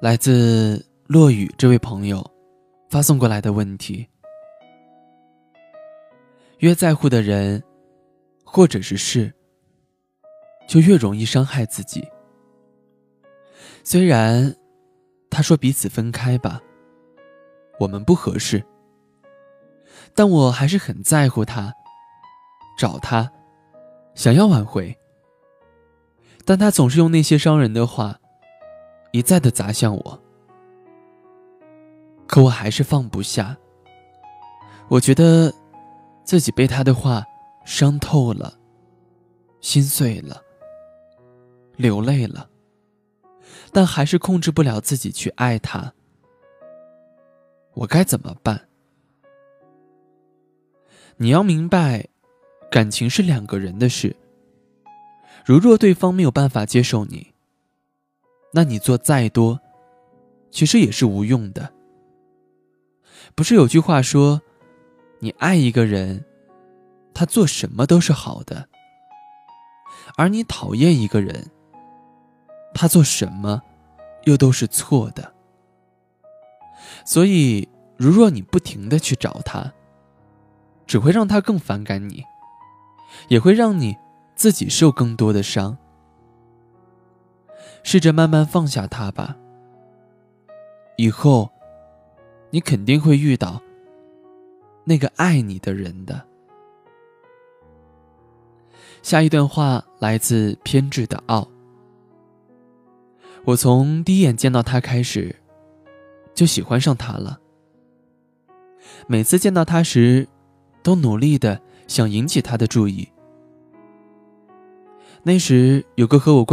来自落雨这位朋友发送过来的问题：越在乎的人，或者是事，就越容易伤害自己。虽然他说彼此分开吧，我们不合适，但我还是很在乎他，找他，想要挽回。但他总是用那些伤人的话。一再的砸向我，可我还是放不下。我觉得自己被他的话伤透了，心碎了，流泪了，但还是控制不了自己去爱他。我该怎么办？你要明白，感情是两个人的事。如若对方没有办法接受你，那你做再多，其实也是无用的。不是有句话说，你爱一个人，他做什么都是好的；而你讨厌一个人，他做什么又都是错的。所以，如若你不停的去找他，只会让他更反感你，也会让你自己受更多的伤。试着慢慢放下他吧。以后，你肯定会遇到那个爱你的人的。下一段话来自偏执的傲。我从第一眼见到他开始，就喜欢上他了。每次见到他时，都努力的想引起他的注意。那时有个和我关。